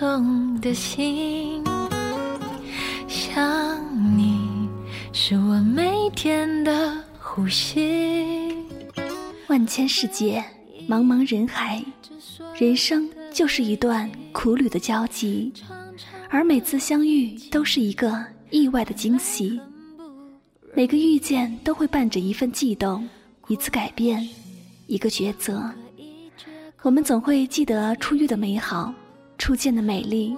痛的心，想你是我每天的呼吸。万千世界，茫茫人海，人生就是一段苦旅的交集，而每次相遇都是一个意外的惊喜。每个遇见都会伴着一份悸动，一次改变，一个抉择。我们总会记得初遇的美好，初见的美丽，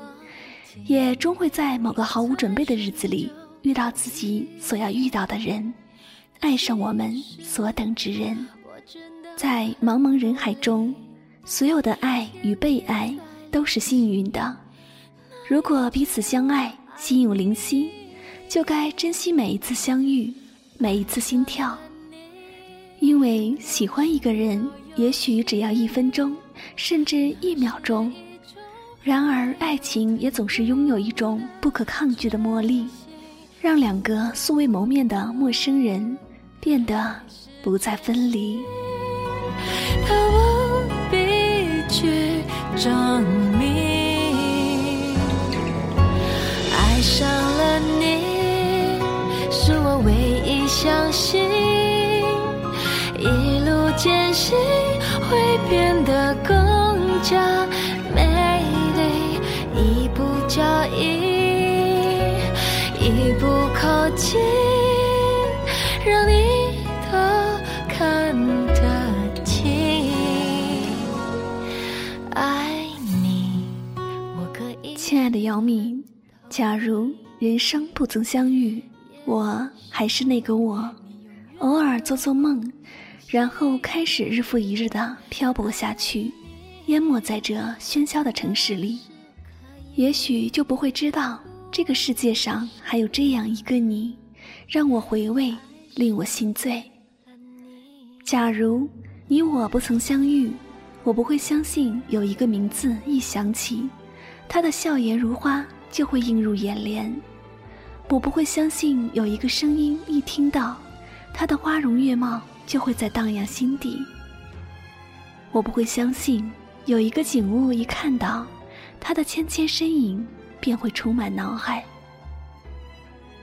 也终会在某个毫无准备的日子里遇到自己所要遇到的人，爱上我们所等之人。在茫茫人海中，所有的爱与被爱都是幸运的。如果彼此相爱，心有灵犀。就该珍惜每一次相遇，每一次心跳。因为喜欢一个人，也许只要一分钟，甚至一秒钟。然而，爱情也总是拥有一种不可抗拒的魔力，让两个素未谋面的陌生人变得不再分离。他无比去证明，爱上了你。是我唯一相信，一路艰辛会变得更加爱的姚明，假如人生不曾相遇。我还是那个我，偶尔做做梦，然后开始日复一日的漂泊下去，淹没在这喧嚣的城市里。也许就不会知道这个世界上还有这样一个你，让我回味，令我心醉。假如你我不曾相遇，我不会相信有一个名字一响起，他的笑颜如花就会映入眼帘。我不会相信有一个声音一听到，他的花容月貌就会在荡漾心底。我不会相信有一个景物一看到，他的纤纤身影便会充满脑海。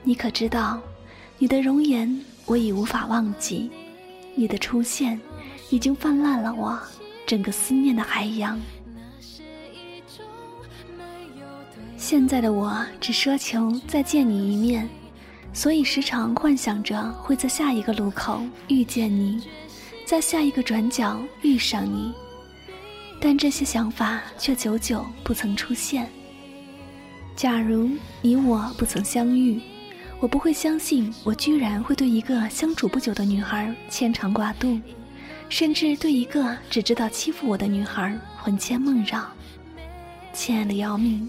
你可知道，你的容颜我已无法忘记，你的出现已经泛滥了我整个思念的海洋。现在的我只奢求再见你一面，所以时常幻想着会在下一个路口遇见你，在下一个转角遇上你。但这些想法却久久不曾出现。假如你我不曾相遇，我不会相信我居然会对一个相处不久的女孩牵肠挂肚，甚至对一个只知道欺负我的女孩魂牵梦绕。亲爱的姚明。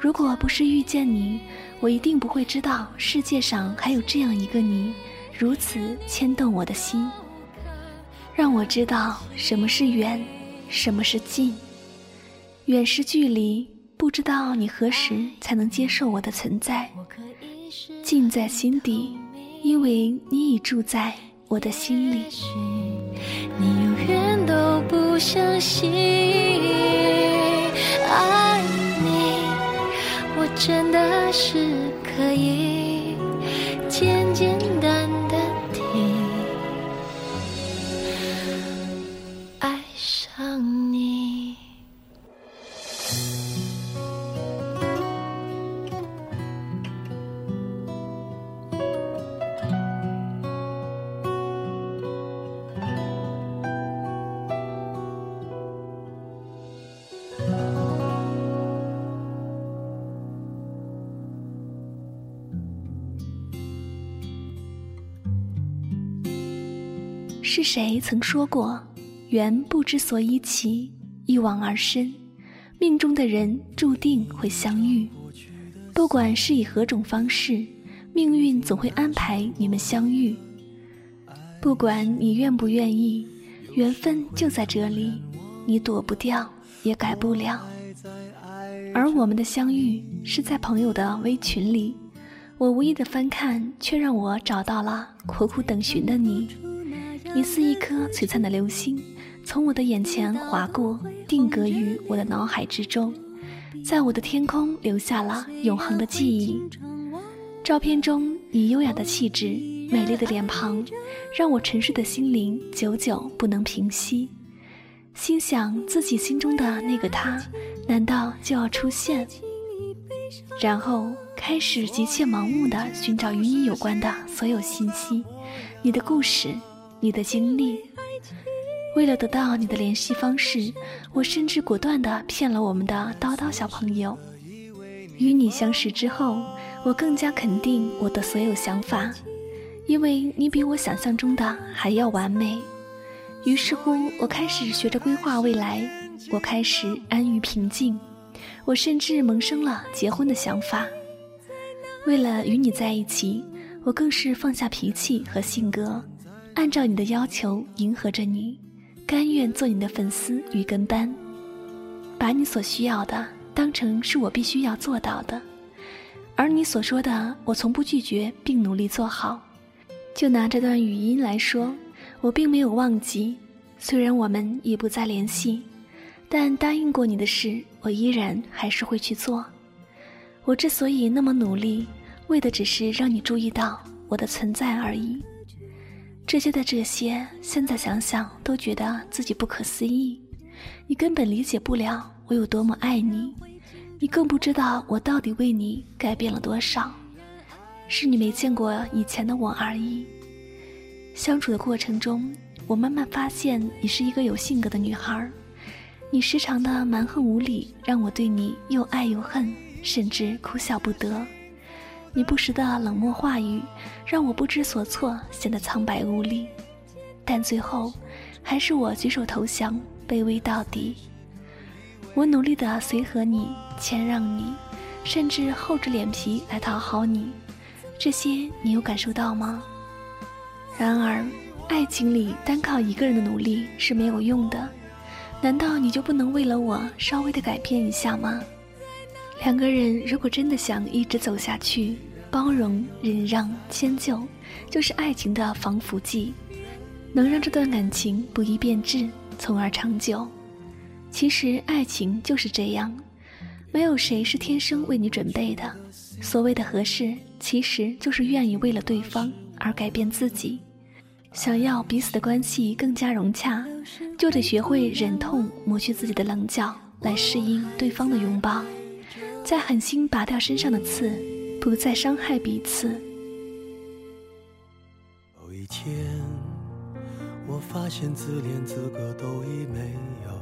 如果不是遇见你，我一定不会知道世界上还有这样一个你，如此牵动我的心，让我知道什么是远，什么是近。远是距离，不知道你何时才能接受我的存在；近在心底，因为你已住在我的心里。你永远都不相信真的是可以。是谁曾说过，缘不知所以起，一往而深，命中的人注定会相遇。不管是以何种方式，命运总会安排你们相遇。不管你愿不愿意，缘分就在这里，你躲不掉，也改不了。而我们的相遇是在朋友的微群里，我无意的翻看，却让我找到了苦苦等寻的你。你似一颗璀璨的流星，从我的眼前划过，定格于我的脑海之中，在我的天空留下了永恒的记忆。照片中你优雅的气质、美丽的脸庞，让我沉睡的心灵久久不能平息。心想自己心中的那个他，难道就要出现？然后开始急切盲目的寻找与你有关的所有信息，你的故事，你的经历。为了得到你的联系方式，我甚至果断地骗了我们的叨叨小朋友。与你相识之后，我更加肯定我的所有想法，因为你比我想象中的还要完美。于是乎，我开始学着规划未来，我开始安于平静，我甚至萌生了结婚的想法。为了与你在一起，我更是放下脾气和性格，按照你的要求迎合着你。甘愿做你的粉丝与跟班，把你所需要的当成是我必须要做到的，而你所说的我从不拒绝并努力做好。就拿这段语音来说，我并没有忘记，虽然我们已不再联系，但答应过你的事，我依然还是会去做。我之所以那么努力，为的只是让你注意到我的存在而已。这些的这些，现在想想都觉得自己不可思议。你根本理解不了我有多么爱你，你更不知道我到底为你改变了多少。是你没见过以前的我而已。相处的过程中，我慢慢发现你是一个有性格的女孩。你时常的蛮横无理，让我对你又爱又恨，甚至哭笑不得。你不时的冷漠话语，让我不知所措，显得苍白无力。但最后，还是我举手投降，卑微到底。我努力的随和你，谦让你，甚至厚着脸皮来讨好你。这些你有感受到吗？然而，爱情里单靠一个人的努力是没有用的。难道你就不能为了我稍微的改变一下吗？两个人如果真的想一直走下去，包容、忍让、迁就，就是爱情的防腐剂，能让这段感情不易变质，从而长久。其实爱情就是这样，没有谁是天生为你准备的。所谓的合适，其实就是愿意为了对方而改变自己。想要彼此的关系更加融洽，就得学会忍痛磨去自己的棱角，来适应对方的拥抱。再狠心拔掉身上的刺，不再伤害彼此。有一天，我发现自怜资格都已没有，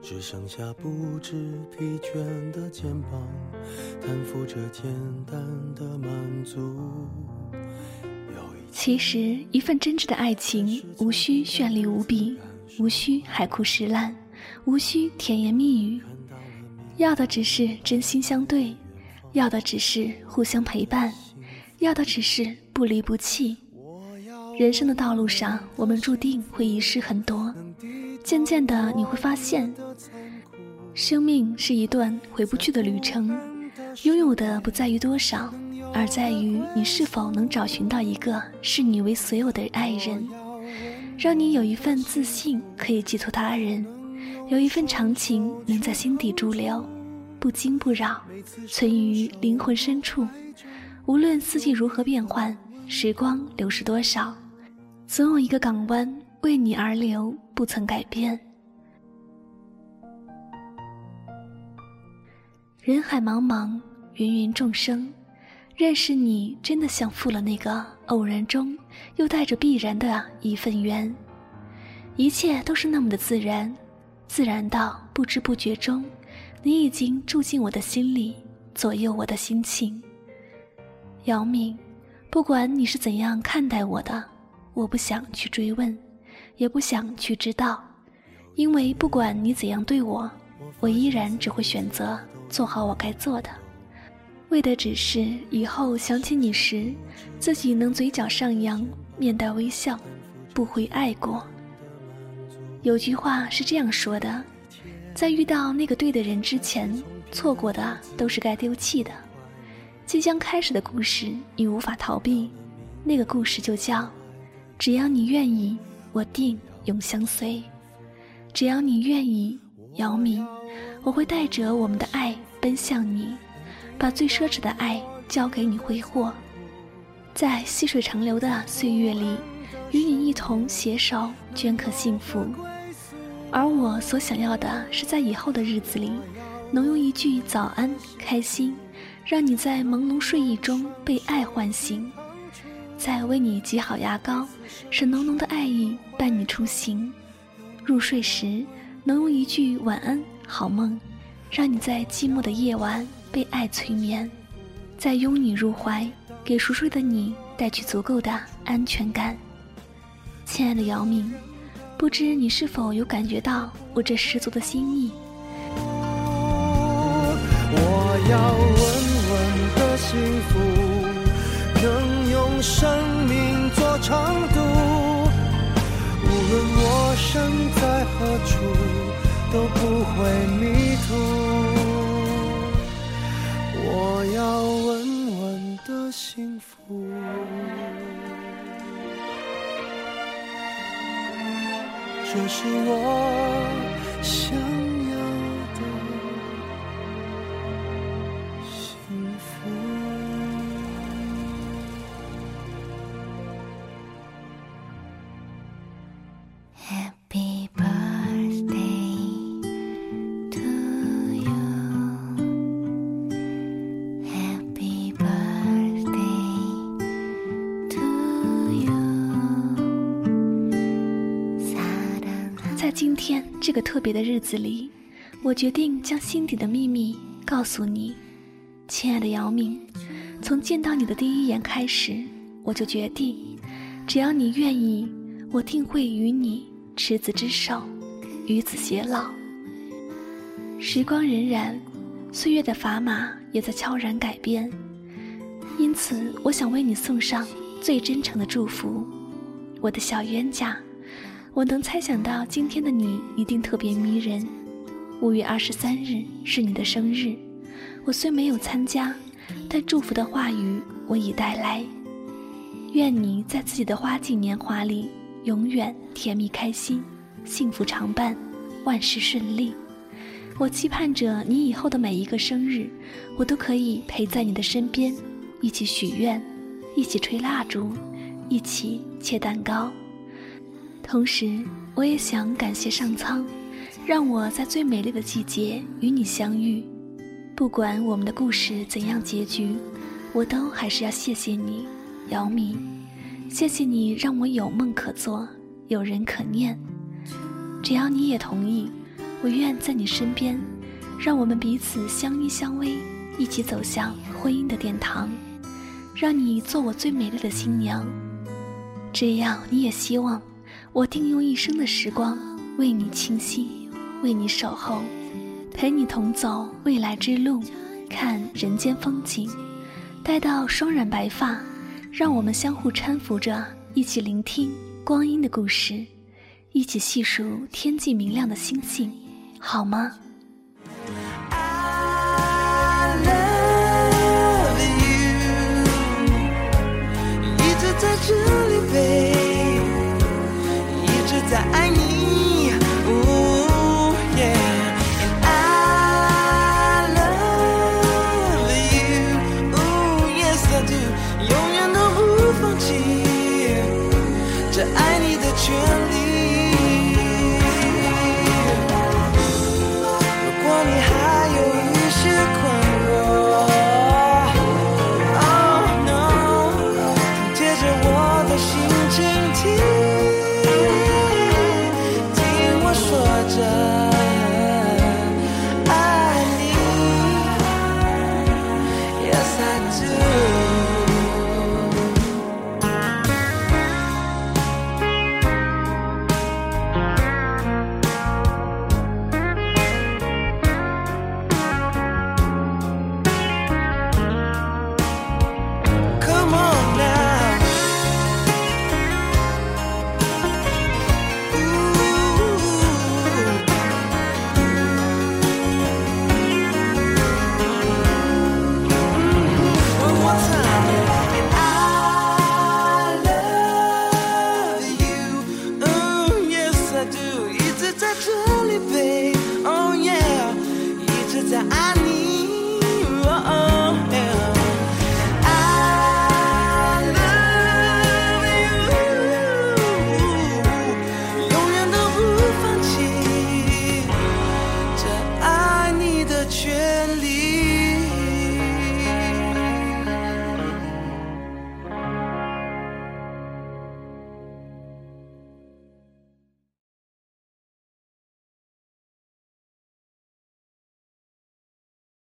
只剩下不知疲倦的肩膀，担负着简单的满足。其实，一份真挚的爱情，无需绚丽无比，无需海枯石烂，无需甜言蜜语。要的只是真心相对，要的只是互相陪伴，要的只是不离不弃。人生的道路上，我们注定会遗失很多。渐渐的，你会发现，生命是一段回不去的旅程。拥有的不在于多少，而在于你是否能找寻到一个视你为所有的爱人，让你有一份自信可以寄托他人。有一份长情能在心底驻留，不惊不扰，存于灵魂深处。无论四季如何变换，时光流逝多少，总有一个港湾为你而留，不曾改变。人海茫茫，芸芸众生，认识你真的像负了那个偶然中又带着必然的一份缘，一切都是那么的自然。自然到不知不觉中，你已经住进我的心里，左右我的心情。姚明，不管你是怎样看待我的，我不想去追问，也不想去知道，因为不管你怎样对我，我依然只会选择做好我该做的，为的只是以后想起你时，自己能嘴角上扬，面带微笑，不会爱过。有句话是这样说的：在遇到那个对的人之前，错过的都是该丢弃的。即将开始的故事，你无法逃避。那个故事就叫：只要你愿意，我定永相随。只要你愿意，姚明，我会带着我们的爱奔向你，把最奢侈的爱交给你挥霍，在细水长流的岁月里，与你一同携手镌刻幸福。而我所想要的是，在以后的日子里，能用一句早安、开心，让你在朦胧睡意中被爱唤醒。再为你挤好牙膏，使浓浓的爱意伴你出行；入睡时，能用一句晚安、好梦，让你在寂寞的夜晚被爱催眠；再拥你入怀，给熟睡的你带去足够的安全感。亲爱的姚明，不知你是否有感觉到我这十足的心意？我要稳稳的幸福，能。用生命做长度，无论我身在何处，都不会迷途。我要稳稳的幸福，这是我想。今天这个特别的日子里，我决定将心底的秘密告诉你，亲爱的姚明。从见到你的第一眼开始，我就决定，只要你愿意，我定会与你执子之手，与子偕老。时光荏苒，岁月的砝码也在悄然改变，因此，我想为你送上最真诚的祝福，我的小冤家。我能猜想到今天的你一定特别迷人。五月二十三日是你的生日，我虽没有参加，但祝福的话语我已带来。愿你在自己的花季年华里永远甜蜜开心，幸福常伴，万事顺利。我期盼着你以后的每一个生日，我都可以陪在你的身边，一起许愿，一起吹蜡烛，一起切蛋糕。同时，我也想感谢上苍，让我在最美丽的季节与你相遇。不管我们的故事怎样结局，我都还是要谢谢你，姚明。谢谢你让我有梦可做，有人可念。只要你也同意，我愿在你身边，让我们彼此相依相偎，一起走向婚姻的殿堂。让你做我最美丽的新娘。只要你也希望。我定用一生的时光为你倾心，为你守候，陪你同走未来之路，看人间风景。待到双染白发，让我们相互搀扶着，一起聆听光阴的故事，一起细数天际明亮的星星，好吗？